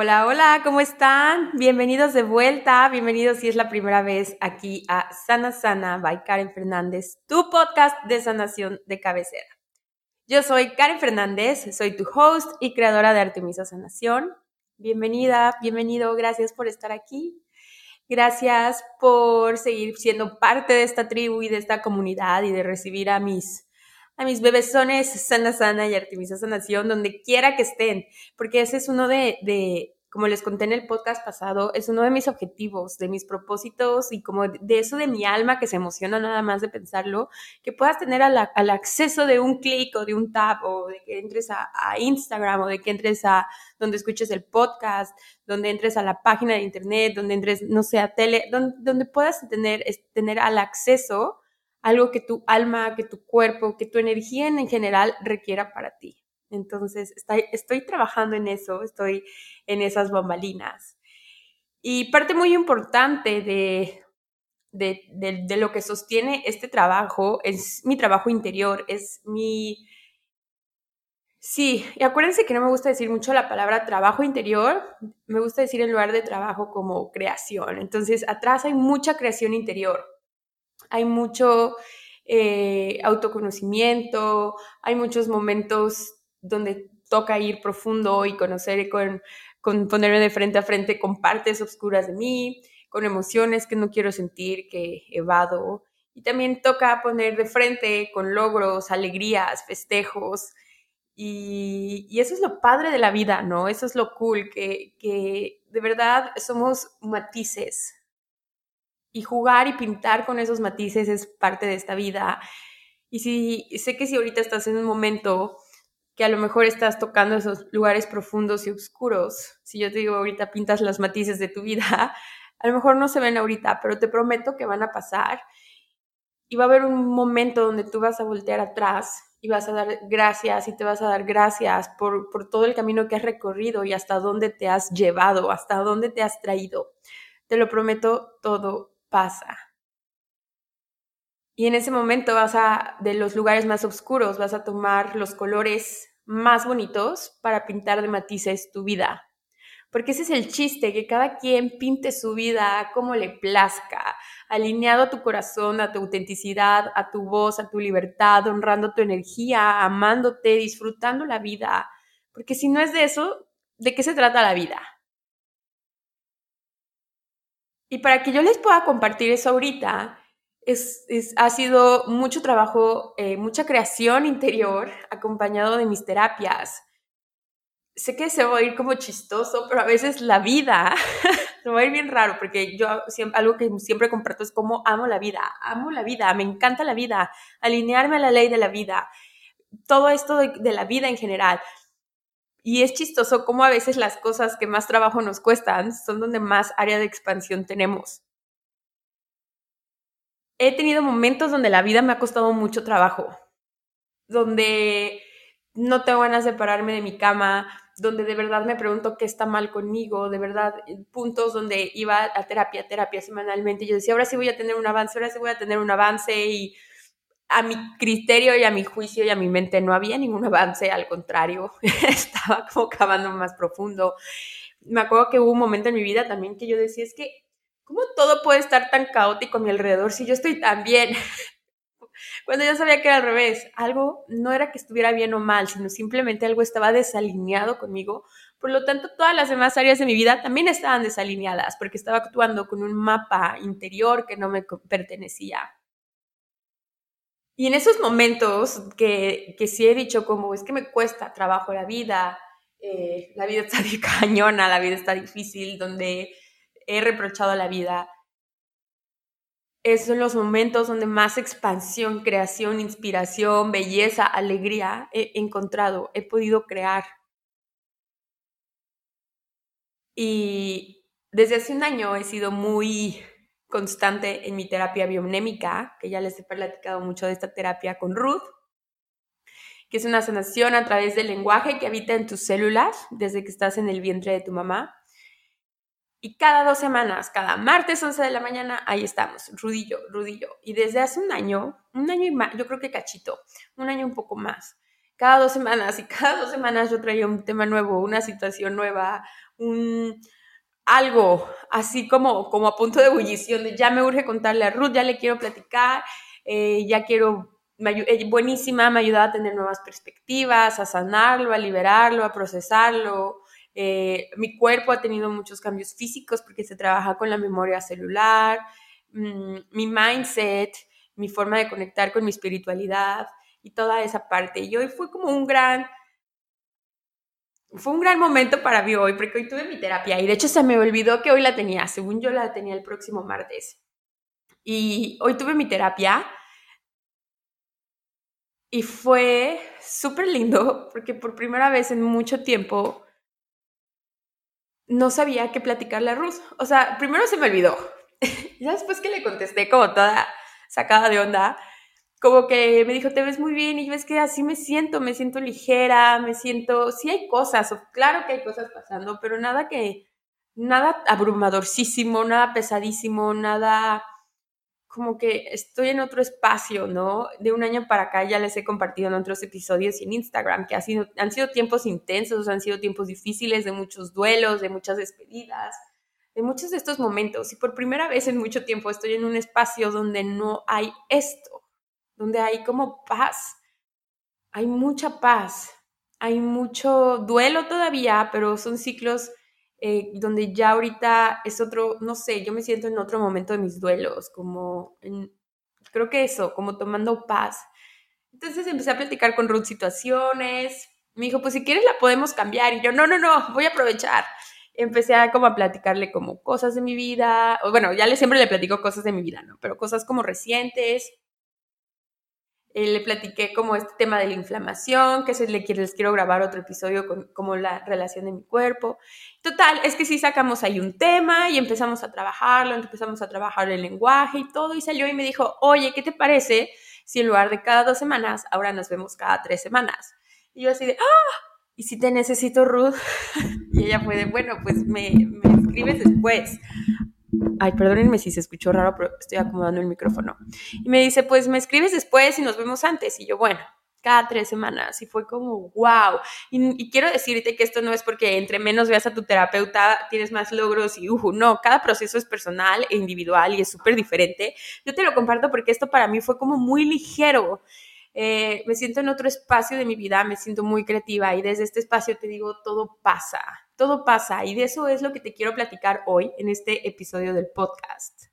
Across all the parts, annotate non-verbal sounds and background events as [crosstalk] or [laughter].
Hola, hola, ¿cómo están? Bienvenidos de vuelta, bienvenidos si es la primera vez aquí a Sana Sana by Karen Fernández, tu podcast de sanación de cabecera. Yo soy Karen Fernández, soy tu host y creadora de Artemisa Sanación. Bienvenida, bienvenido, gracias por estar aquí. Gracias por seguir siendo parte de esta tribu y de esta comunidad y de recibir a mis a mis bebesones Sana Sana y Artemisa Sanación, donde quiera que estén, porque ese es uno de, de, como les conté en el podcast pasado, es uno de mis objetivos, de mis propósitos y como de eso de mi alma que se emociona nada más de pensarlo, que puedas tener al, acceso de un clic o de un tap o de que entres a, Instagram o de que entres a donde escuches el podcast, donde entres a la página de internet, donde entres, no sé, a tele, donde, donde puedas tener, tener al acceso algo que tu alma, que tu cuerpo, que tu energía en, general requiera para ti. Entonces, estoy, trabajando en eso, estoy en esas bambalinas. Y parte muy importante de, de, de, lo que sostiene este trabajo es mi trabajo interior, es mi... Sí, y acuérdense que no me gusta decir mucho la palabra trabajo interior, me gusta decir en lugar de trabajo como creación. Entonces, atrás hay mucha creación interior hay mucho eh, autoconocimiento, hay muchos momentos donde toca ir profundo y conocer con, con ponerme de frente a frente con partes oscuras de mí, con emociones que no quiero sentir, que evado. Y también toca poner de frente con logros, alegrías, festejos. Y, eso es lo padre de la vida, ¿no? Eso es lo cool, que de verdad somos matices, y jugar y pintar con esos matices es parte de esta vida. Y si sé que si ahorita estás en un momento que a lo mejor estás tocando esos lugares profundos y oscuros, si yo te digo ahorita pintas los matices de tu vida, a lo mejor no se ven ahorita, pero te prometo que van a pasar y va a haber un momento donde tú vas a voltear atrás y vas a dar gracias y te vas a dar gracias por, por todo el camino que has recorrido y hasta dónde te has llevado, hasta dónde te has traído. Te lo prometo todo pasa. Y en ese momento vas a, de los lugares más oscuros, vas a tomar los colores más bonitos para pintar de matices tu vida. Porque ese es el chiste, que cada quien pinte su vida como le plazca, alineado a tu corazón, a tu autenticidad, a tu voz, a tu libertad, honrando tu energía, amándote, disfrutando la vida. Porque si no es de eso, ¿de qué se trata la vida? Y para que yo les pueda compartir eso ahorita, es, ha sido mucho trabajo, eh, mucha creación interior acompañado de mis terapias. Sé que se va a ir como chistoso, pero a veces la vida [laughs] se va a ir bien raro, porque yo siempre, algo que siempre comparto es cómo amo la vida, amo la vida, me encanta la vida, alinearme a la ley de la vida, todo esto de la vida en general. Y es chistoso cómo a veces las cosas que más trabajo nos cuestan son donde más área de expansión tenemos. He tenido momentos donde la vida me ha costado mucho trabajo, donde no tengo ganas de separarme de mi cama, donde de verdad me pregunto qué está mal conmigo, de verdad, puntos donde iba a terapia, terapia semanalmente, y yo decía, ahora sí voy a tener un avance, ahora sí voy a tener un avance, y a mi criterio y a mi juicio y a mi mente no había ningún avance, al contrario, [laughs] estaba como cavando más profundo. Me acuerdo que hubo un momento en mi vida también que yo decía, es que, ¿cómo todo puede estar tan caótico a mi alrededor si yo estoy tan bien? [laughs] Cuando yo sabía que era al revés, algo no era que estuviera bien o mal, sino simplemente algo estaba desalineado conmigo. Por lo tanto, todas las demás áreas de mi vida también estaban desalineadas porque estaba actuando con un mapa interior que no me pertenecía. Y en esos momentos que, que sí he dicho como es que me cuesta trabajo la vida, eh, la vida está [laughs] cañona, la vida está difícil, donde he reprochado la vida, esos son los momentos donde más expansión, creación, inspiración, belleza, alegría he encontrado, he podido crear. Y desde hace un año he sido muy constante en mi terapia biomnémica, que ya les he platicado mucho de esta terapia con Ruth, que es una sanación a través del lenguaje que habita en tus células desde que estás en el vientre de tu mamá. Y cada dos semanas, cada martes 11 de la mañana, ahí estamos, Rudillo, Rudillo. Y desde hace un año, un año y más, yo creo que cachito, un año un poco más, cada dos semanas y cada dos semanas yo traía un tema nuevo, una situación nueva, un algo así como, como a punto de ebullición, de ya me urge contarle a Ruth, ya le quiero platicar, eh, ya quiero, eh, buenísima, me ayuda a tener nuevas perspectivas, a sanarlo, a liberarlo, a procesarlo. Eh, mi cuerpo ha tenido muchos cambios físicos porque se trabaja con la memoria celular, mm, mi mindset, mi forma de conectar con mi espiritualidad y toda esa parte. Y hoy fue como un gran fue un gran momento para mí hoy, porque hoy tuve mi terapia y de hecho se me olvidó que hoy la tenía, según yo la tenía el próximo martes. Y hoy tuve mi terapia y fue súper lindo porque por primera vez en mucho tiempo no sabía qué platicarle a Ruth. O sea, primero se me olvidó. [laughs] ya después que le contesté como toda sacada de onda, como que me dijo, te ves muy bien, y yo es que así me siento, me siento ligera, me siento, sí hay cosas, claro que hay cosas pasando, pero nada que, nada abrumadorcísimo, nada pesadísimo, nada como que estoy en otro espacio, ¿no? De un año para acá ya les he compartido en otros episodios y en Instagram que ha sido, han sido tiempos intensos, han sido tiempos difíciles, de muchos duelos, de muchas despedidas, de muchos de estos momentos. Y por primera vez en mucho tiempo estoy en un espacio donde no hay esto donde hay como paz, hay mucha paz, hay mucho duelo todavía, pero son ciclos eh, donde ya ahorita es otro, no sé, yo me siento en otro momento de mis duelos, como creo que eso, como tomando paz. Entonces empecé a platicar con Ruth situaciones, me dijo, pues si quieres la podemos cambiar, y yo, no, no, no, voy a aprovechar. Empecé a como a platicarle como cosas de mi vida, o bueno, ya le siempre le platico cosas de mi vida, ¿no? Pero cosas como recientes, eh, le platiqué como este tema de la inflamación, que les quiero grabar otro episodio con como la relación de mi cuerpo. Total, es que sí sacamos ahí un tema y empezamos a trabajarlo, empezamos a trabajar el lenguaje y todo, y salió y me dijo, oye, ¿qué te parece si en lugar de cada dos semanas, ahora nos vemos cada tres semanas? Y yo así de, ¡ah! ¿Y si te necesito, Ruth? [laughs] y ella fue de, bueno, pues me, me escribes después. Ay, perdónenme si se escuchó raro, pero estoy acomodando el micrófono. Y me dice, pues me escribes después y nos vemos antes. Y yo, bueno, cada tres semanas. Y fue como, wow. Y, quiero decirte que esto no es porque entre menos veas a tu terapeuta tienes más logros y, uh, no, cada proceso es personal e individual y es súper diferente. Yo te lo comparto porque esto para mí fue como muy ligero. Eh, me siento en otro espacio de mi vida, me siento muy creativa y desde este espacio te digo, todo pasa todo pasa y de eso es lo que te quiero platicar hoy en este episodio del podcast.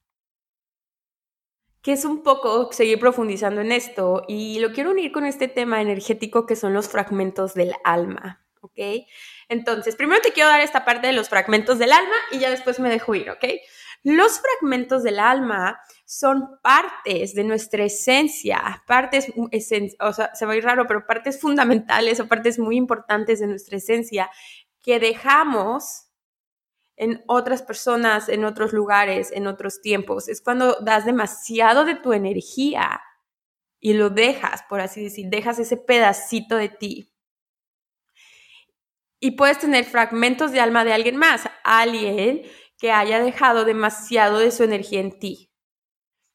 Que es un poco seguir profundizando en esto y lo quiero unir con este tema energético que son los fragmentos del alma, ¿ok? Entonces, primero te quiero dar esta parte de los fragmentos del alma y ya después me dejo ir, ¿ok? Los fragmentos del alma son partes de nuestra esencia, partes, o sea, se va a ir raro, pero partes fundamentales o partes muy importantes de nuestra esencia que dejamos en otras personas, en otros lugares, en otros tiempos. Es cuando das demasiado de tu energía y lo dejas, por así decir, dejas ese pedacito de ti. Y puedes tener fragmentos de alma de alguien más, alguien que haya dejado demasiado de su energía en ti.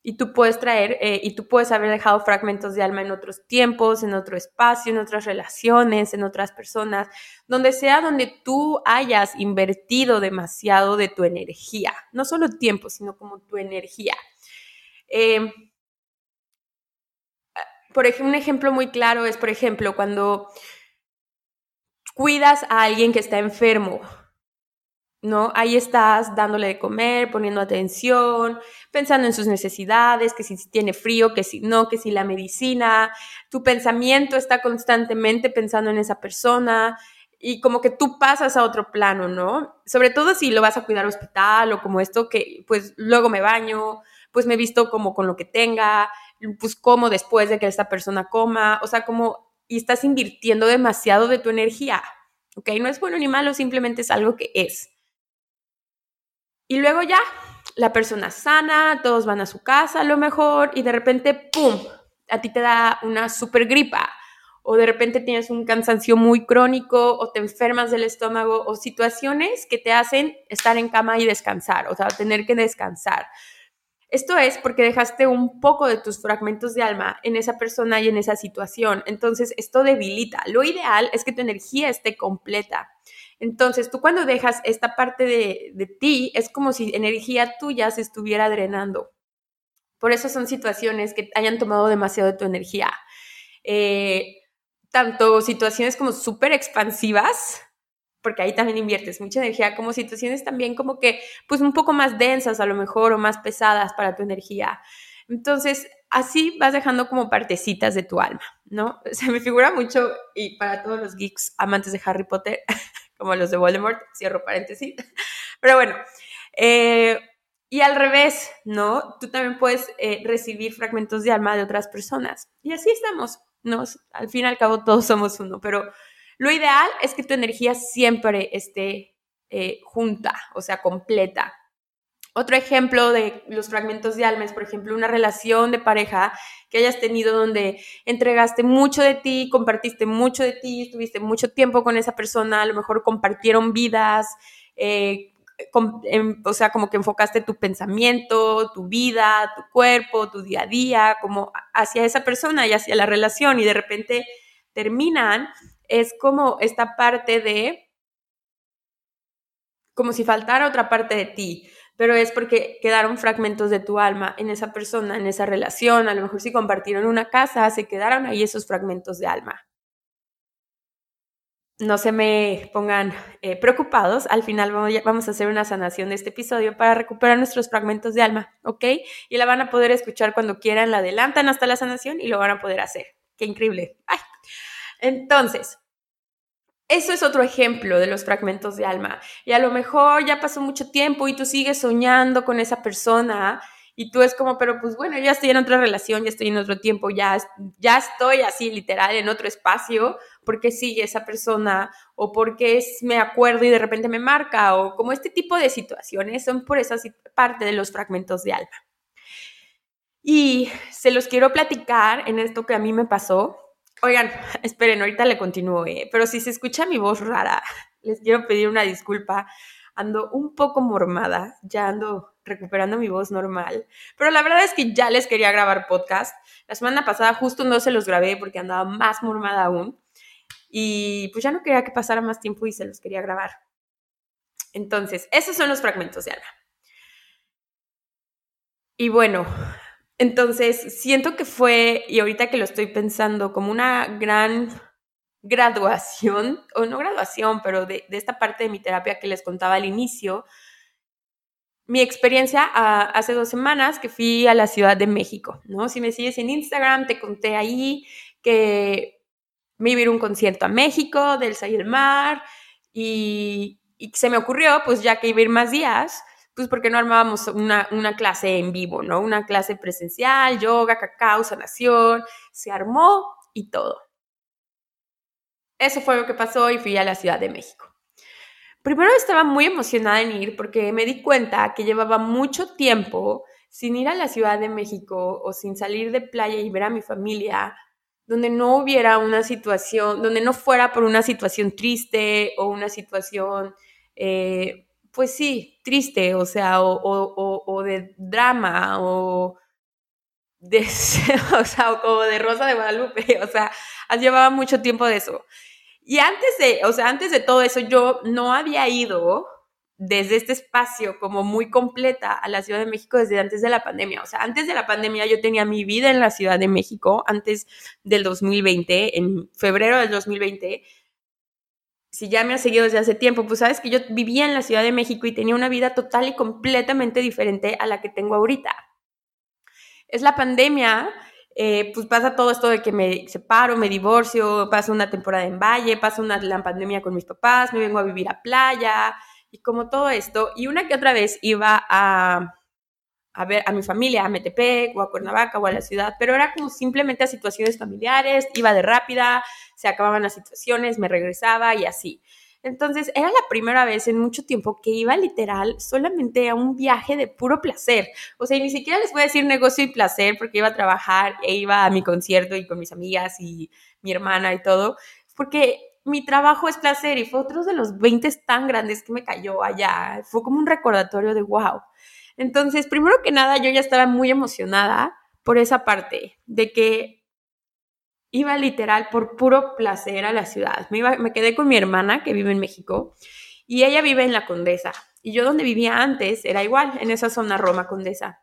Y tú puedes traer, eh, y tú puedes haber dejado fragmentos de alma en otros tiempos, en otro espacio, en otras relaciones, en otras personas, donde sea donde tú hayas invertido demasiado de tu energía, no solo tiempo, sino como tu energía. Em, por ejemplo, un ejemplo muy claro es, por ejemplo, cuando cuidas a alguien que está enfermo, ¿no? Ahí estás dándole de comer, poniendo atención, pensando en sus necesidades, que si tiene frío, que si no, que si la medicina, tu pensamiento está constantemente pensando en esa persona y como que tú pasas a otro plano, ¿no? Sobre todo si lo vas a cuidar al hospital o como esto que pues luego me baño, pues me visto como con lo que tenga, pues como después de que esta persona coma, o sea, como y estás invirtiendo demasiado de tu energía, ¿ok? No es bueno ni malo, simplemente es algo que es. Y luego ya, la persona sana, todos van a su casa a lo mejor y de repente, ¡pum!, a ti te da una super gripa o de repente tienes un cansancio muy crónico o te enfermas del estómago o situaciones que te hacen estar en cama y descansar, o sea, tener que descansar. Esto es porque dejaste un poco de tus fragmentos de alma en esa persona y en esa situación. Entonces, esto debilita. Lo ideal es que tu energía esté completa. Entonces, tú cuando dejas esta parte de, de ti, es como si energía tuya se estuviera drenando. Por eso son situaciones que hayan tomado demasiado de tu energía. Eh, tanto situaciones como súper expansivas, porque ahí también inviertes mucha energía, como situaciones también como que, pues un poco más densas a lo mejor o más pesadas para tu energía. Entonces, así vas dejando como partecitas de tu alma, ¿no? [laughs] Se me figura mucho, y para todos los geeks amantes de Harry Potter, [laughs] como los de Voldemort, cierro paréntesis, [laughs] pero bueno, eh, y al revés, ¿no? Tú también puedes eh, recibir fragmentos de alma de otras personas. Y así estamos, ¿no? Al fin y al cabo todos somos uno, pero lo ideal es que tu energía siempre esté eh, junta, o sea, completa. Otro ejemplo de los fragmentos de alma es, por ejemplo, una relación de pareja que hayas tenido donde entregaste mucho de ti, compartiste mucho de ti, estuviste mucho tiempo con esa persona, a lo mejor compartieron vidas, eh, Em, o sea, como que enfocaste tu pensamiento, tu vida, tu cuerpo, tu día a día, como hacia esa persona y hacia la relación y de repente terminan, es como esta parte de, como si faltara otra parte de ti, pero es porque quedaron fragmentos de tu alma en esa persona, en esa relación, a lo mejor si compartieron una casa, se quedaron ahí esos fragmentos de alma no se me pongan eh, preocupados, al final vamos a hacer una sanación de este episodio para recuperar nuestros fragmentos de alma, ¿ok? Y la van a poder escuchar cuando quieran, la adelantan hasta la sanación y lo van a poder hacer. Qué increíble. Entonces, eso es otro ejemplo de los fragmentos de alma. Y a lo mejor ya pasó mucho tiempo y tú sigues soñando con esa persona y tú es como, pero pues bueno, ya estoy en otra relación, ya estoy en otro tiempo, ya, ya estoy así literal en otro espacio, porque sigue esa persona o porque es, me acuerdo y de repente me marca o como este tipo de situaciones son por esa parte de los fragmentos de alma. Y se los quiero platicar en esto que a mí me pasó. Oigan, [laughs] esperen, ahorita le continúo, ¿eh? pero si se escucha mi voz rara, [laughs] les quiero pedir una disculpa. Ando un poco mormada, ya ando recuperando mi voz normal. Pero la verdad es que ya les quería grabar podcast. La semana pasada justo no se los grabé porque andaba más mormada aún. Y pues ya no quería que pasara más tiempo y se los quería grabar. Entonces, esos son los fragmentos de alma. Y bueno, entonces siento que fue, y ahorita que lo estoy pensando, como una gran graduación, [laughs] o no graduación, pero de, esta parte de mi terapia que les contaba al inicio, mi experiencia hace dos semanas que fui a la Ciudad de México, ¿no? Si me sigues en Instagram, te conté ahí que me iba a ir un concierto a México, del y el Mar, y, se me ocurrió, pues ya que iba a ir más días, pues porque no armábamos una, una, clase en vivo, ¿no? Una clase presencial, yoga, cacao, sanación, se armó y todo. Eso fue lo que pasó y fui a la Ciudad de México. Primero estaba muy emocionada en ir porque me di cuenta que llevaba mucho tiempo sin ir a la Ciudad de México o sin salir de playa y ver a mi familia, donde no hubiera una situación, donde no fuera por una situación triste o una situación, eh, pues sí, triste, o sea, o, de drama o de, [laughs] o sea, o de Rosa de Guadalupe, o sea, llevaba mucho tiempo de eso. Y antes de, o sea, antes de todo eso, yo no había ido desde este espacio como muy completa a la Ciudad de México desde antes de la pandemia. O sea, antes de la pandemia yo tenía mi vida en la Ciudad de México, antes del 2020, en febrero del 2020. Si ya me has seguido desde hace tiempo, pues sabes que yo vivía en la Ciudad de México y tenía una vida total y completamente diferente a la que tengo ahorita. Es la pandemia eh, pues pasa todo esto de que me separo, me divorcio, pasa una temporada en Valle, pasa una, la pandemia con mis papás, me vengo a vivir a playa y como todo esto. Y una que otra vez iba a, a ver a mi familia, a Metepec o a Cuernavaca o a la ciudad, pero era como simplemente a situaciones familiares, iba de rápida, se acababan las situaciones, me regresaba y así. Entonces, era la primera vez en mucho tiempo que iba literal solamente a un viaje de puro placer. O sea, ni siquiera les voy a decir negocio y placer porque iba a trabajar e iba a mi concierto y con mis amigas y mi hermana y todo, porque mi trabajo es placer y fue otro de los 20 tan grandes que me cayó allá. Fue como un recordatorio de wow. Entonces, primero que nada, yo ya estaba muy emocionada por esa parte de que iba literal por puro placer a la ciudad. Me, quedé con mi hermana que vive en México y ella vive en la Condesa. Y yo donde vivía antes era igual, en esa zona Roma Condesa.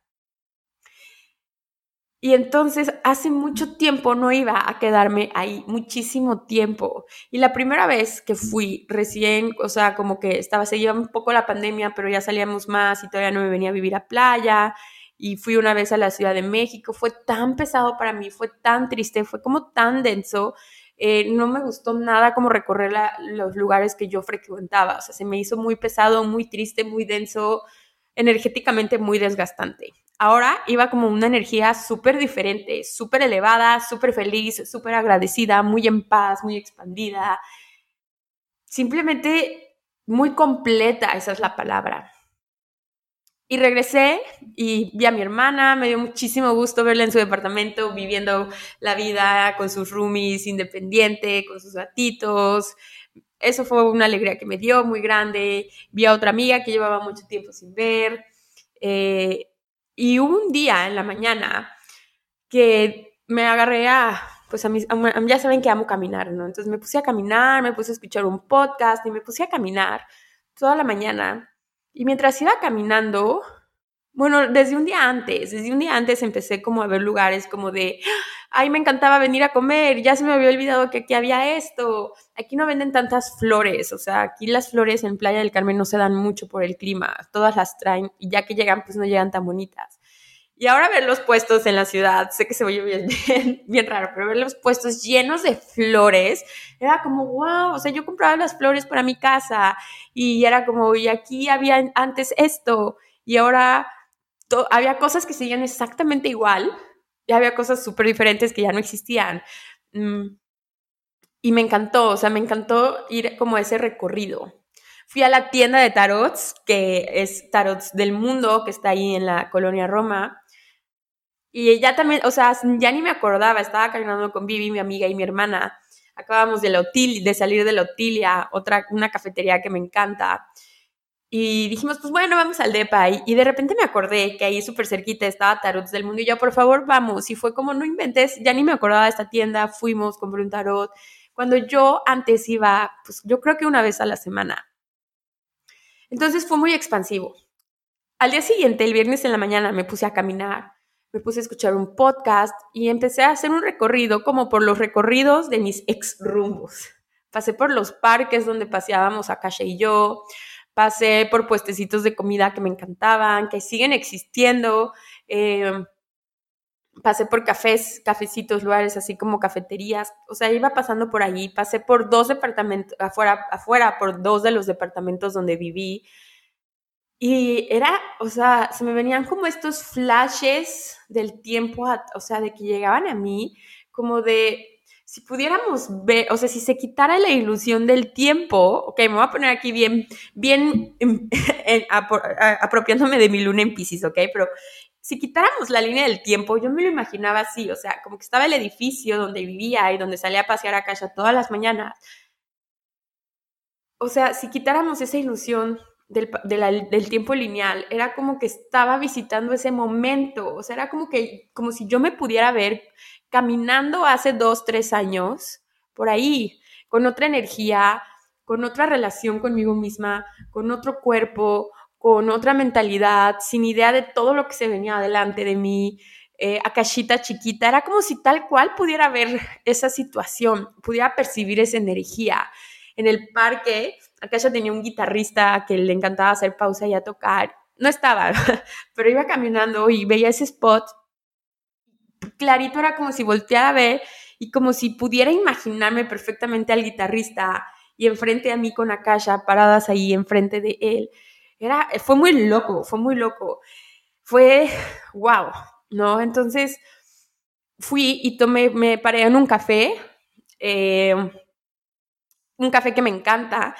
Y entonces hace mucho tiempo no iba a quedarme ahí, muchísimo tiempo. Y la primera vez que fui recién, o sea, como que estaba, seguía un poco la pandemia, pero ya salíamos más y todavía no me venía a vivir a playa. Y fui una vez a la Ciudad de México, fue tan pesado para mí, fue tan triste, fue como tan denso. Eh, no me gustó nada como recorrer los lugares que yo frecuentaba. O sea, se me hizo muy pesado, muy triste, muy denso, energéticamente muy desgastante. Ahora iba como una energía súper diferente, súper elevada, súper feliz, súper agradecida, muy en paz, muy expandida. Simplemente muy completa, esa es la palabra. Y regresé y vi a mi hermana, me dio muchísimo gusto verla en su departamento, viviendo la vida con sus roomies, independiente, con sus gatitos. Eso fue una alegría que me dio muy grande. Vi a otra amiga que llevaba mucho tiempo sin ver. Eh, y hubo un día en la mañana que me agarré a, pues a, mis, ya saben que amo caminar, ¿no? Entonces me puse a caminar, me puse a escuchar un podcast y me puse a caminar toda la mañana. Y mientras iba caminando, bueno, desde un día antes, desde un día antes empecé como a ver lugares como de, ay, me encantaba venir a comer, ya se me había olvidado que aquí había esto, aquí no venden tantas flores, o sea, aquí las flores en Playa del Carmen no se dan mucho por el clima, todas las traen y ya que llegan, pues no llegan tan bonitas. Y ahora ver los puestos en la ciudad, sé que se oye bien, bien, bien raro, pero ver los puestos llenos de flores, era como, wow, o sea, yo compraba las flores para mi casa y era como, y aquí había antes esto y ahora había cosas que seguían exactamente igual y había cosas súper diferentes que ya no existían. Mm, y me encantó, o sea, me encantó ir como ese recorrido. Fui a la tienda de tarots, que es Tarots del Mundo, que está ahí en la colonia Roma. Y ya también, o sea, ya ni me acordaba, estaba caminando con Vivi, mi amiga y mi hermana. Acabamos de, la de salir de la Otilia, otra, una cafetería que me encanta. Y dijimos, pues bueno, vamos al DEPA. Y, de repente me acordé que ahí súper cerquita estaba Tarot del Mundo. Y yo, por favor, vamos. Y fue como, no inventes, ya ni me acordaba de esta tienda. Fuimos, compré un tarot. Cuando yo antes iba, pues yo creo que una vez a la semana. Entonces fue muy expansivo. Al día siguiente, el viernes en la mañana, me puse a caminar, me puse a escuchar un podcast y empecé a hacer un recorrido como por los recorridos de mis ex rumbos. Pasé por los parques donde paseábamos Akasha y yo, pasé por puestecitos de comida que me encantaban, que siguen existiendo, em, pasé por cafés, cafecitos, lugares así como cafeterías, o sea, iba pasando por allí, pasé por dos departamentos, afuera, afuera, por dos de los departamentos donde viví, y era, o sea, se me venían como estos flashes del tiempo, o sea, de que llegaban a mí, como de si pudiéramos ver, o sea, si se quitara la ilusión del tiempo, ok, me voy a poner aquí bien, bien [laughs] apropiándome de mi luna en Pisces, ok, pero si quitáramos la línea del tiempo, yo me lo imaginaba así, o sea, como que estaba el edificio donde vivía y donde salía a pasear a casa todas las mañanas. O sea, si quitáramos esa ilusión del, del, tiempo lineal, era como que estaba visitando ese momento, o sea, era como que, como si yo me pudiera ver caminando hace dos, tres años, por ahí, con otra energía, con otra relación conmigo misma, con otro cuerpo, con otra mentalidad, sin idea de todo lo que se venía adelante de mí, eh, cachita chiquita, era como si tal cual pudiera ver esa situación, pudiera percibir esa energía. En el parque, Akasha tenía un guitarrista que le encantaba hacer pausa y a tocar. No estaba, [laughs] pero iba caminando y veía ese spot clarito era como si volteara a ver y como si pudiera imaginarme perfectamente al guitarrista y enfrente a mí con Akasha paradas ahí enfrente de él. Era, fue muy loco, fue muy loco. Fue, wow, ¿no? Entonces fui y tomé, me paré en un café, eh, un café que me encanta,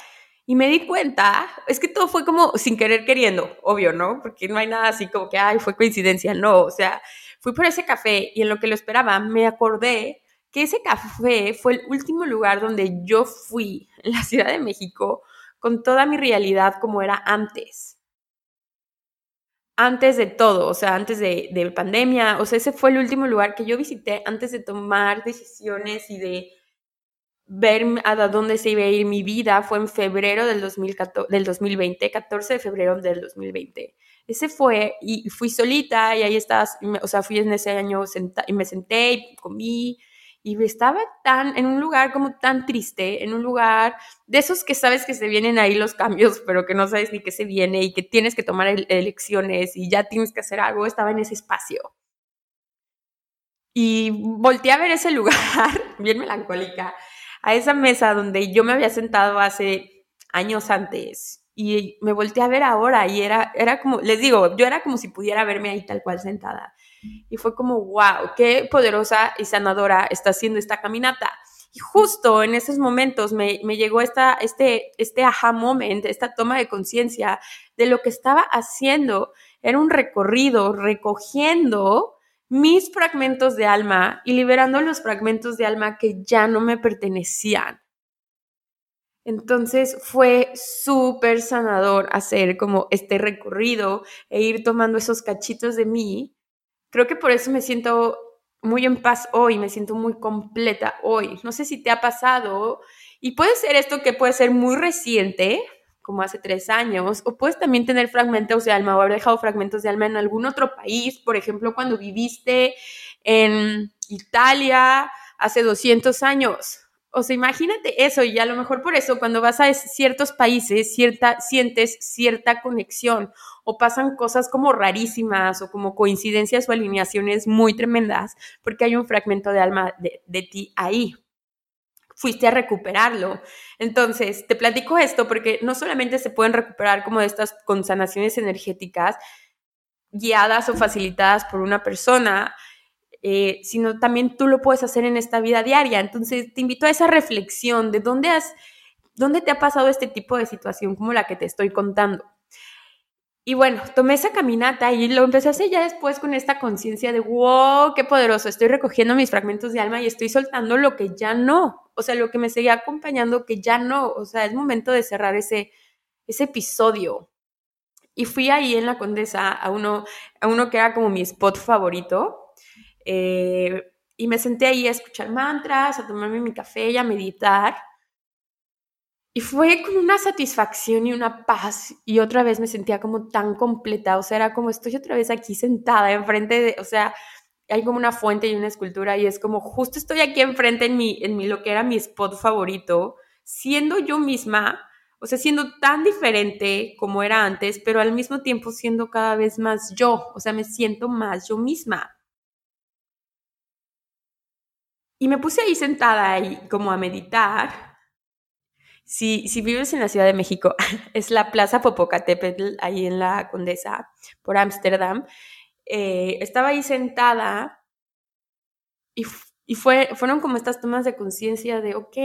Y me di cuenta, es que todo fue como sin querer queriendo, obvio, ¿no? Porque no hay nada así como que, ay, fue coincidencia, no, o sea, fui por ese café y en lo que lo esperaba me acordé que ese café fue el último lugar donde yo fui [laughs] en la Ciudad de México con toda mi realidad como era antes. Antes de todo, o sea, antes de, de pandemia, o sea, ese fue el último lugar que yo visité antes de tomar decisiones y de ver a dónde se iba a ir mi vida fue en febrero del, 2014, del 2020, 14 de febrero del 2020. Ese fue, y fui solita, y ahí estás, o sea, fui en ese año y me senté y comí, y estaba tan, en un lugar como tan triste, en un lugar de esos que sabes que se vienen ahí los cambios, pero que no sabes ni qué se viene, y que tienes que tomar elecciones, y ya tienes que hacer algo, estaba en ese espacio. Y volteé a ver ese lugar, [laughs] bien melancólica, a esa mesa donde yo me había sentado hace años antes y me volteé a ver ahora y era, era como, les digo, yo era como si pudiera verme ahí tal cual sentada. Y fue como, wow, qué poderosa y sanadora está haciendo esta caminata. Y justo en esos momentos me, me llegó esta, este, este aha moment, esta toma de conciencia de lo que estaba haciendo. Era un recorrido recogiendo mis fragmentos de alma y liberando los fragmentos de alma que ya no me pertenecían. Entonces fue súper sanador hacer como este recorrido e ir tomando esos cachitos de mí. Creo que por eso me siento muy en paz hoy, me siento muy completa hoy. No sé si te ha pasado y puede ser esto que puede ser muy reciente, como hace tres años, o puedes también tener fragmentos de alma o haber dejado fragmentos de alma en algún otro país, por ejemplo, cuando viviste en Italia hace 200 años. O sea, imagínate eso y a lo mejor por eso cuando vas a ciertos países cierta, sientes cierta conexión o pasan cosas como rarísimas o como coincidencias o alineaciones muy tremendas porque hay un fragmento de alma de, de ti ahí fuiste a recuperarlo. Entonces, te platico esto porque no solamente se pueden recuperar como de estas con sanaciones energéticas guiadas o facilitadas por una persona, eh, sino también tú lo puedes hacer en esta vida diaria. Entonces, te invito a esa reflexión de dónde has, dónde te ha pasado este tipo de situación como la que te estoy contando. Y bueno, tomé esa caminata y lo empecé a ya después con esta conciencia de, wow, qué poderoso, estoy recogiendo mis fragmentos de alma y estoy soltando lo que ya no, o sea, lo que me seguía acompañando que ya no, o sea, es momento de cerrar ese, ese episodio. Y fui ahí en la Condesa a uno, a uno que era como mi spot favorito. Eh, y me senté ahí a escuchar mantras, a tomarme mi café y a meditar. Y fue con una satisfacción y una paz y otra vez me sentía como tan completa, o sea, era como estoy otra vez aquí sentada enfrente de, o sea, hay como una fuente y una escultura y es como justo estoy aquí enfrente en mi, en mi, lo que era mi spot favorito, siendo yo misma, o sea, siendo tan diferente como era antes, pero al mismo tiempo siendo cada vez más yo, o sea, me siento más yo misma. Y me puse ahí sentada y como a meditar si, si vives en la Ciudad de México, [laughs] es la Plaza Popocatépetl, ahí en la Condesa, por Ámsterdam. Eh, estaba ahí sentada y, y fue, fueron como estas tomas de conciencia de, ok,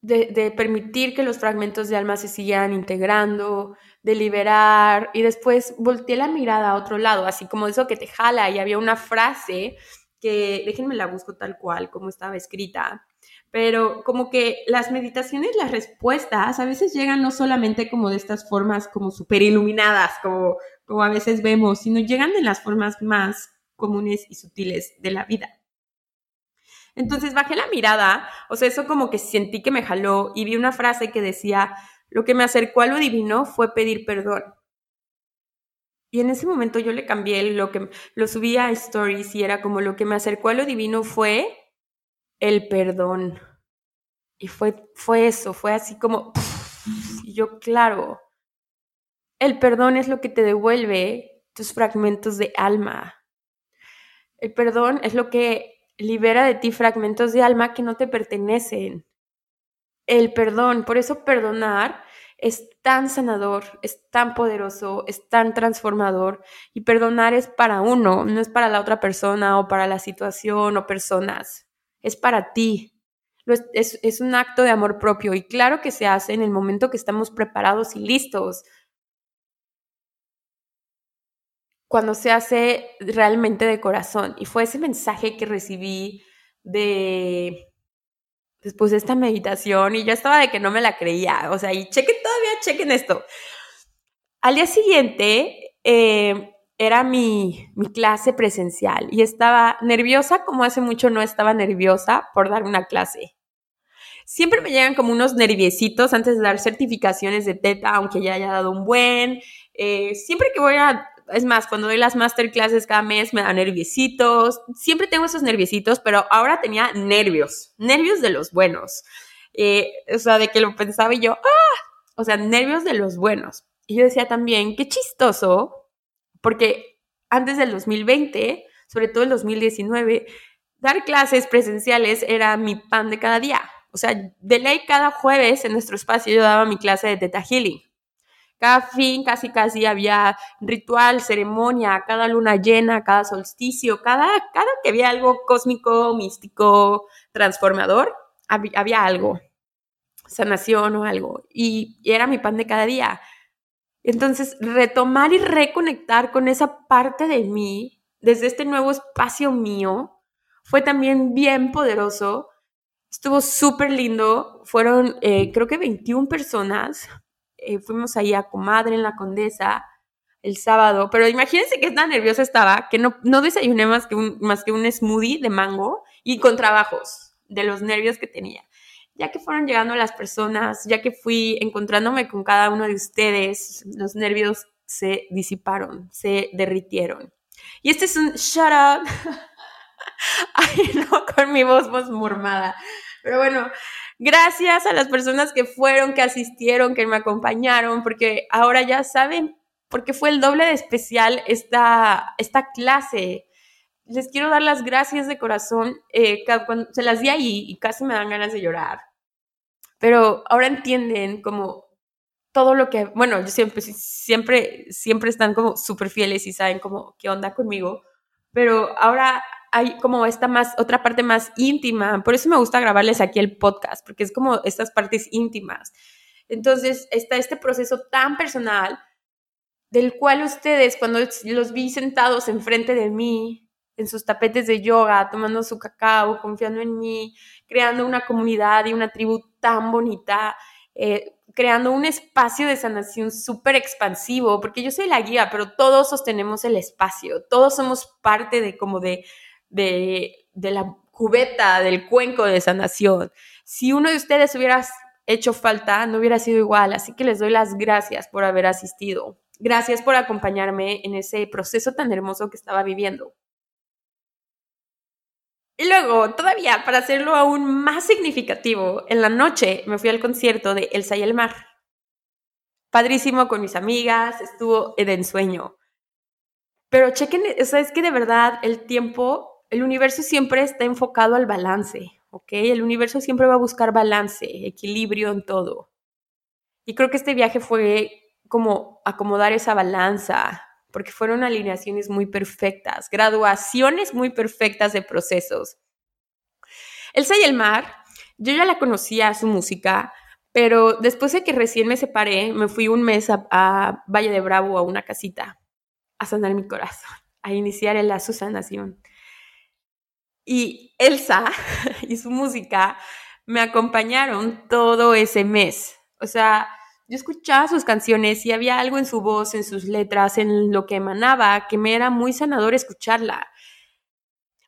de, de, permitir que los fragmentos de alma se sigan integrando, de liberar, y después volteé la mirada a otro lado, así como eso que te jala, y había una frase que, déjenme la busco tal cual, como estaba escrita, pero como que las meditaciones, las respuestas a veces llegan no solamente como de estas formas como súper iluminadas, como, como a veces vemos, sino llegan de las formas más comunes y sutiles de la vida. Entonces bajé la mirada, o sea, eso como que sentí que me jaló y vi una frase que decía, lo que me acercó a lo divino fue pedir perdón. Y en ese momento yo le cambié lo que lo subí a stories y era como lo que me acercó a lo divino fue el perdón. Y fue, fue eso, fue así como, y yo, claro, el perdón es lo que te devuelve tus fragmentos de alma. El perdón es lo que libera de ti fragmentos de alma que no te pertenecen. El perdón, por eso perdonar es tan sanador, es tan poderoso, es tan transformador y perdonar es para uno, no es para la otra persona o para la situación o personas es para ti. es, es un acto de amor propio y claro que se hace en el momento que estamos preparados y listos. Cuando se hace realmente de corazón. Y fue ese mensaje que recibí de después de esta meditación y yo estaba de que no me la creía. O sea, y chequen todavía, chequen esto. Al día siguiente eh, era mi, mi clase presencial y estaba nerviosa como hace mucho no estaba nerviosa por dar una clase. Siempre me llegan como unos nerviecitos antes de dar certificaciones de teta, aunque ya haya dado un buen. Eh, siempre que voy a es más, cuando doy las masterclasses cada mes me da nerviositos. Siempre tengo esos nerviositos, pero ahora tenía nervios, nervios de los buenos. Eh, o sea, de que lo pensaba y yo, ¡ah! O sea, nervios de los buenos. Y yo decía también, qué chistoso, porque antes del 2020, sobre todo el 2019, dar clases presenciales era mi pan de cada día. O sea, de ley cada jueves en nuestro espacio yo daba mi clase de Theta Healing. Cada fin casi casi había ritual, ceremonia, cada luna llena, cada solsticio, cada, cada que había algo cósmico, místico, transformador, había, algo, sanación o algo. Y, y era mi pan de cada día. Entonces, retomar y reconectar con esa parte de mí, desde este nuevo espacio mío, fue también bien poderoso. Estuvo súper lindo. Fueron, eh, creo que 21 personas eh, fuimos ahí a Comadre en la Condesa el sábado, pero imagínense que tan nerviosa estaba que no, no desayuné más que, un, más que un smoothie de mango y con trabajos de los nervios que tenía. Ya que fueron llegando las personas, ya que fui encontrándome con cada uno de ustedes, los nervios se disiparon, se derritieron. Y este es un shut up. [laughs] Ay, no, con mi voz, voz mormada. Pero bueno, Gracias a las personas que fueron, que asistieron, que me acompañaron, porque ahora ya saben, porque fue el doble de especial esta, esta clase. Les quiero dar las gracias de corazón. Eh, cuando, se las di ahí y casi me dan ganas de llorar. Pero ahora entienden como todo lo que, bueno, yo siempre, siempre, siempre están como súper fieles y saben como qué onda conmigo, pero ahora hay como esta más, otra parte más íntima. Por eso me gusta grabarles aquí el podcast, porque es como estas partes íntimas. Entonces está este proceso tan personal del cual ustedes, cuando los vi sentados enfrente de mí, en sus tapetes de yoga, tomando su cacao, confiando en mí, creando una comunidad y una tribu tan bonita, eh, creando un espacio de sanación súper expansivo, porque yo soy la guía, pero todos sostenemos el espacio, todos somos parte de como de de, la cubeta, del cuenco de sanación. Si uno de ustedes hubiera hecho falta, no hubiera sido igual. Así que les doy las gracias por haber asistido. Gracias por acompañarme en ese proceso tan hermoso que estaba viviendo. Y luego, todavía, para hacerlo aún más significativo, en la noche me fui al concierto de Elsa y el Mar. Padrísimo con mis amigas, estuvo de ensueño. Pero chequen, o sea, es que de verdad el tiempo el universo siempre está enfocado al balance, ¿ok? El universo siempre va a buscar balance, equilibrio en todo. Y creo que este viaje fue como acomodar esa balanza, porque fueron alineaciones muy perfectas, graduaciones muy perfectas de procesos. Elsa y el mar, yo ya la conocía su música, pero después de que recién me separé, me fui un mes a, Valle de Bravo a una casita a sanar mi corazón, a iniciar lazo sanación. Y Elsa [laughs] y su música me acompañaron todo ese mes. O sea, yo escuchaba sus canciones y había algo en su voz, en sus letras, en lo que emanaba, que me era muy sanador escucharla.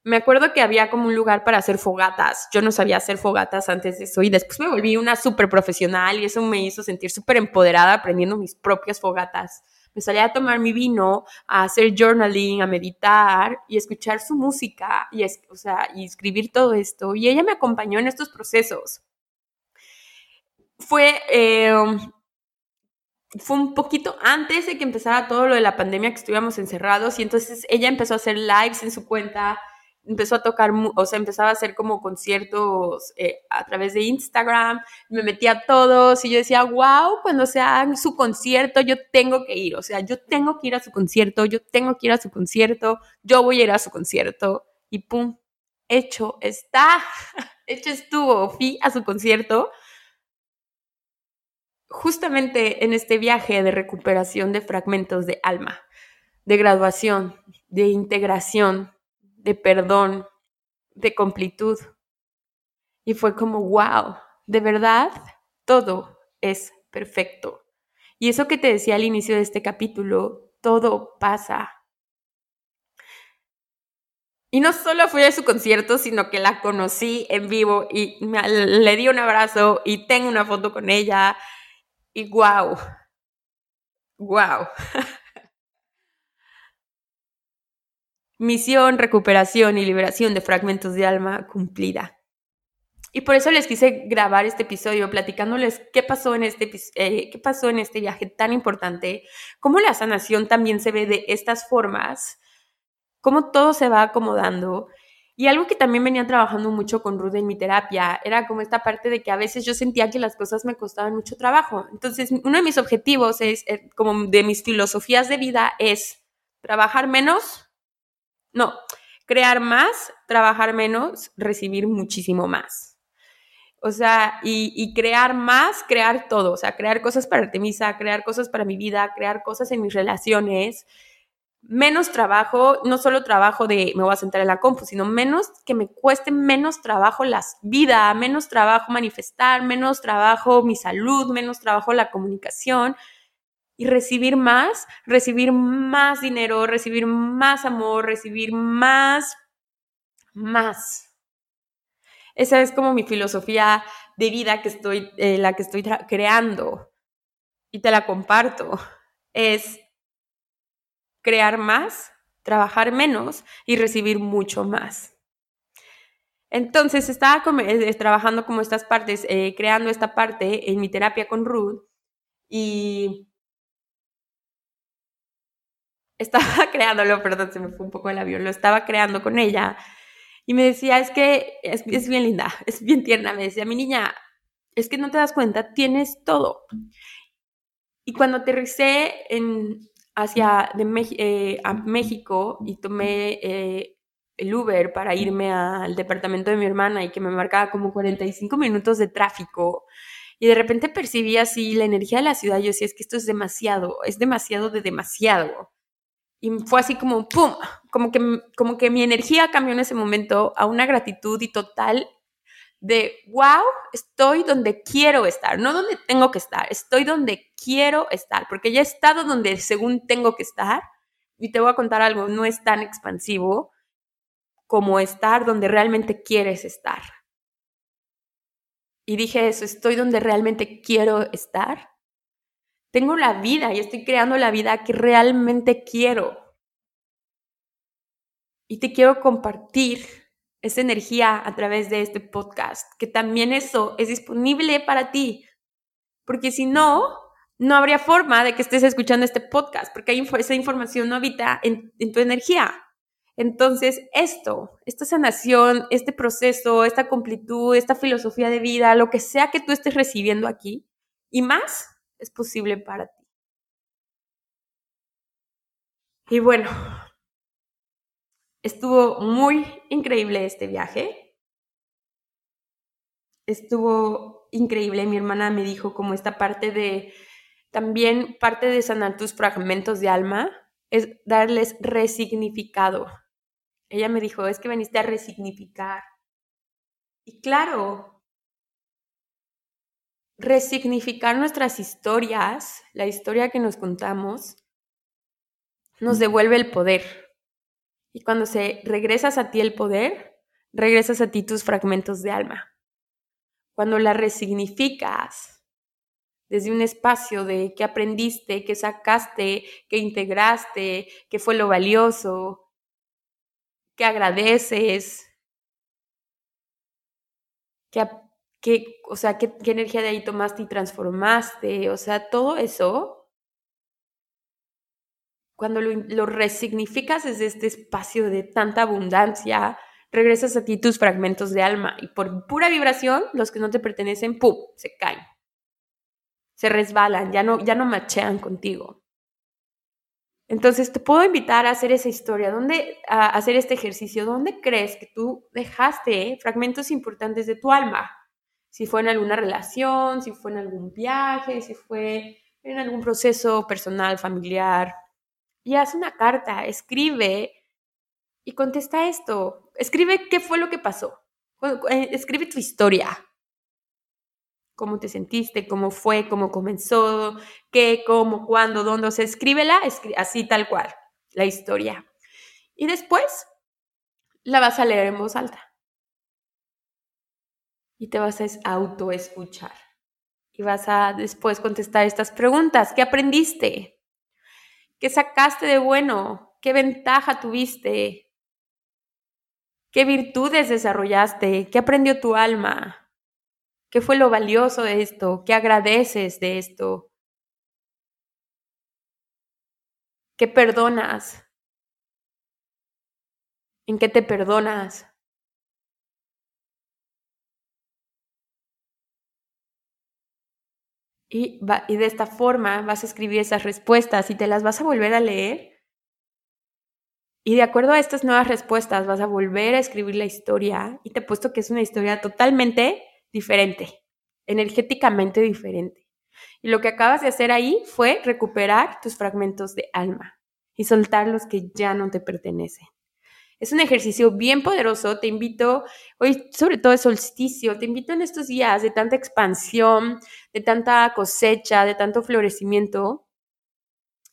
Me acuerdo que había como un lugar para hacer fogatas. Yo no sabía hacer fogatas antes de eso y después me volví una súper profesional y eso me hizo sentir súper empoderada aprendiendo mis propias fogatas me salía a tomar mi vino, a hacer journaling, a meditar y escuchar su música y, o sea, y escribir todo esto. Y ella me acompañó en estos procesos. Fue, em, fue un poquito antes de que empezara todo lo de la pandemia que estuvimos encerrados y entonces ella empezó a hacer lives en su cuenta empezó a tocar, o sea, empezaba a hacer como conciertos eh, a través de Instagram, me metía a todos y yo decía, wow, cuando sea su concierto, yo tengo que ir, o sea, yo tengo que ir a su concierto, yo tengo que ir a su concierto, yo voy a ir a su concierto y pum, hecho está, [laughs] hecho estuvo, fui a su concierto. Justamente en este viaje de recuperación de fragmentos de alma, de graduación, de integración, de perdón, de completud. Y fue como, wow, de verdad, todo es perfecto. Y eso que te decía al inicio de este capítulo, todo pasa. Y no solo fui a su concierto, sino que la conocí en vivo y le di un abrazo y tengo una foto con ella. Y wow, wow. [laughs] Misión, recuperación y liberación de fragmentos de alma cumplida. Y por eso les quise grabar este episodio platicándoles qué pasó en este, eh, qué pasó en este viaje tan importante, cómo la sanación también se ve de estas formas, cómo todo se va acomodando. Y algo que también venía trabajando mucho con Ruth en mi terapia era como esta parte de que a veces yo sentía que las cosas me costaban mucho trabajo. Entonces, uno de mis objetivos es, eh, como de mis filosofías de vida es trabajar menos, no, crear más, trabajar menos, recibir muchísimo más. O sea, y, crear más, crear todo. O sea, crear cosas para Artemisa, crear cosas para mi vida, crear cosas en mis relaciones. Menos trabajo, no solo trabajo de me voy a sentar en la compu, sino menos que me cueste menos trabajo la vida, menos trabajo manifestar, menos trabajo mi salud, menos trabajo la comunicación y recibir más, recibir más dinero, recibir más amor, recibir más, más. Esa es como mi filosofía de vida que estoy, eh, la que estoy creando y te la comparto. Es crear más, trabajar menos y recibir mucho más. Entonces estaba eh, trabajando como estas partes, eh, creando esta parte en mi terapia con Ruth y estaba [laughs] creándolo, perdón, se me fue un poco el avión, lo estaba creando con ella y me decía, es que es, bien linda, [laughs] es bien tierna, me decía, mi niña, es que no te das cuenta, tienes todo. Y cuando aterricé en, hacia de eh, a México y tomé eh, el Uber para irme al departamento de mi hermana y que me marcaba como 45 minutos de tráfico, y de repente percibí así la energía de la ciudad, yo decía, es que esto es demasiado, es demasiado de demasiado. Y fue así como, ¡pum! Como que, como que mi energía cambió en ese momento a una gratitud y total de, wow, estoy donde quiero estar, no donde tengo que estar, estoy donde quiero estar, porque ya he estado donde según tengo que estar. Y te voy a contar algo, no es tan expansivo como estar donde realmente quieres estar. Y dije eso, estoy donde realmente quiero estar tengo la vida y estoy creando la vida que realmente quiero. Y te quiero compartir esa energía a través de este podcast, que también eso es disponible para ti. Porque si no, no habría forma de que estés escuchando este podcast, porque esa información no habita en, en tu energía. Entonces, esto, esta sanación, este proceso, esta completud, esta filosofía de vida, lo que sea que tú estés recibiendo aquí, y más, es posible para ti. Y bueno, estuvo muy increíble este viaje. Estuvo increíble. Mi hermana me dijo como esta parte de, también parte de sanar tus fragmentos de alma es darles resignificado. Ella me dijo, es que veniste a resignificar. Y claro, resignificar nuestras historias, la historia que nos contamos, nos devuelve el poder. Y cuando se regresas a ti el poder, regresas a ti tus fragmentos de alma. Cuando la resignificas desde un espacio de qué aprendiste, qué sacaste, qué integraste, qué fue lo valioso, qué agradeces, qué qué, o sea, qué, energía de ahí tomaste y transformaste, o sea, todo eso, cuando lo, resignificas desde este espacio de tanta abundancia, regresas a ti tus fragmentos de alma y por pura vibración, los que no te pertenecen, ¡pum!, se caen, se resbalan, ya no, ya no machean contigo. Entonces te puedo invitar a hacer esa historia, ¿dónde, a hacer este ejercicio. ¿Dónde crees que tú dejaste fragmentos importantes de tu alma? Si fue en alguna relación, si fue en algún viaje, si fue en algún proceso personal, familiar. Y haz una carta, escribe y contesta esto. Escribe qué fue lo que pasó. Eh, escribe tu historia cómo te sentiste, cómo fue, cómo comenzó, qué, cómo, cuándo, dónde. O sea, escríbela así tal cual, la historia. Y después la vas a leer en voz alta. Y te vas a autoescuchar. Y vas a después contestar estas preguntas. ¿Qué aprendiste? ¿Qué sacaste de bueno? ¿Qué ventaja tuviste? ¿Qué virtudes desarrollaste? ¿Qué aprendió tu alma? ¿Qué fue lo valioso de esto? ¿Qué agradeces de esto? ¿Qué perdonas? ¿En qué te perdonas? Y, y, de esta forma vas a escribir esas respuestas y te las vas a volver a leer. Y de acuerdo a estas nuevas respuestas vas a volver a escribir la historia y te he puesto que es una historia totalmente diferente, energéticamente diferente. Y lo que acabas de hacer ahí fue recuperar tus fragmentos de alma y soltar los que ya no te pertenecen. Es un ejercicio bien poderoso, te invito, hoy sobre todo es solsticio, te invito en estos días de tanta expansión, de tanta cosecha, de tanto florecimiento,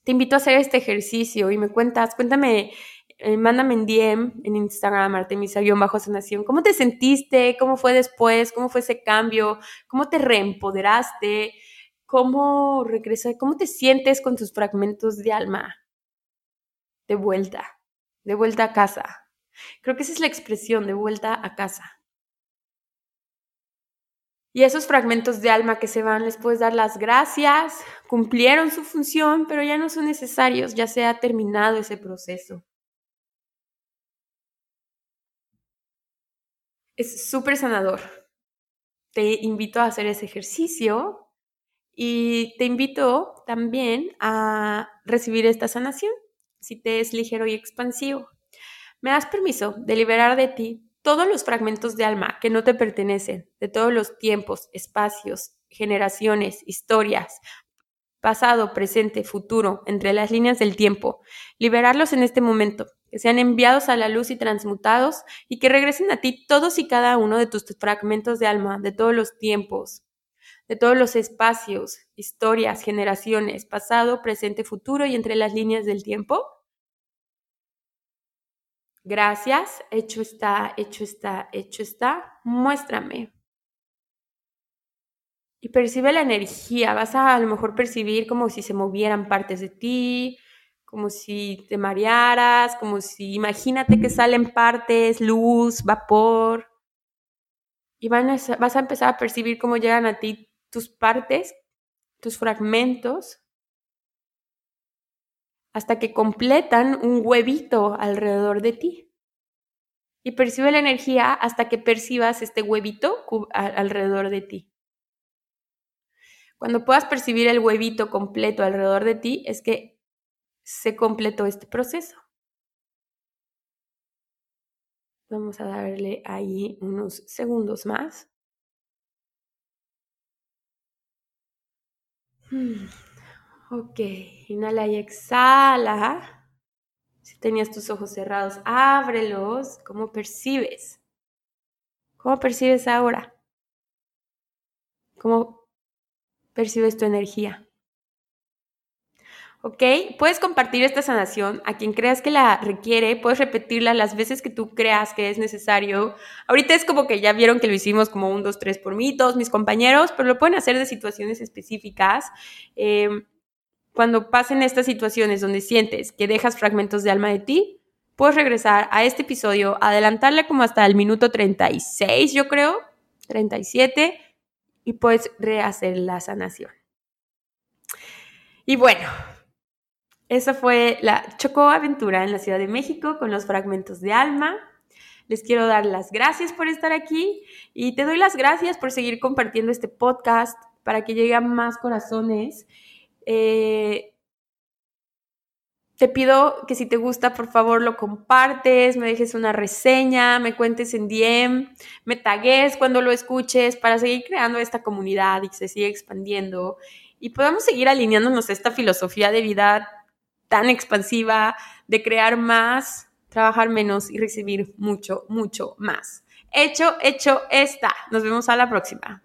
te invito a hacer este ejercicio y me cuentas, cuéntame eh, mándame en DM en Instagram, Artemisa-Bajo Sanación, ¿cómo te sentiste? ¿Cómo fue después? ¿Cómo fue ese cambio? ¿Cómo te reempoderaste? ¿Cómo regresaste? ¿Cómo te sientes con tus fragmentos de alma? De vuelta, de vuelta a casa. Creo que esa es la expresión, de vuelta a casa. Y esos fragmentos de alma que se van, les puedes dar las gracias, cumplieron su función, pero ya no son necesarios, ya se ha terminado ese proceso. es súper sanador. Te invito a hacer ese ejercicio y te invito también a recibir esta sanación, si te es ligero y expansivo. Me das permiso de liberar de ti todos los fragmentos de alma que no te pertenecen, de todos los tiempos, espacios, generaciones, historias, pasado, presente, futuro, entre las líneas del tiempo, liberarlos en este momento, que sean enviados a la luz y transmutados y que regresen a ti todos y cada uno de tus fragmentos de alma, de todos los tiempos, de todos los espacios, historias, generaciones, pasado, presente, futuro y entre las líneas del tiempo. Gracias, hecho está, hecho está, hecho está. Muéstrame, y percibe la energía. Vas a a lo mejor percibir como si se movieran partes de ti, como si te marearas, como si imagínate que salen partes, luz, vapor. Y van vas a empezar a percibir cómo llegan a ti tus partes, tus fragmentos, hasta que completan un huevito alrededor de ti. Y percibe la energía hasta que percibas este huevito alrededor de ti. Cuando puedas percibir el huevito completo alrededor de ti, es que se completó este proceso. Vamos a darle ahí unos segundos más. Ok, inhala y exhala. Si tenías tus ojos cerrados, ábrelos. ¿Cómo percibes? ¿Cómo percibes ahora? ¿Cómo percibes tu energía. ¿Ok? Puedes compartir esta sanación a quien creas que la requiere, puedes repetirla las veces que tú creas que es necesario. Ahorita es como que ya vieron que lo hicimos como un, dos, tres por mí, todos mis compañeros, pero lo pueden hacer de situaciones específicas. Em, cuando pasen estas situaciones donde sientes que dejas fragmentos de alma de ti, puedes regresar a este episodio, adelantarle como hasta el minuto 36, yo creo, 37 y puedes rehacer la sanación. Y bueno, esa fue la Chocó Aventura en la Ciudad de México con los fragmentos de alma. Les quiero dar las gracias por estar aquí y te doy las gracias por seguir compartiendo este podcast para que llegue a más corazones. Eh, te pido que si te gusta, por favor, lo compartes, me dejes una reseña, me cuentes en DM, me tagues cuando lo escuches para seguir creando esta comunidad y que se siga expandiendo y podamos seguir alineándonos a esta filosofía de vida tan expansiva, de crear más, trabajar menos y recibir mucho, mucho más. Hecho, hecho, está. Nos vemos a la próxima.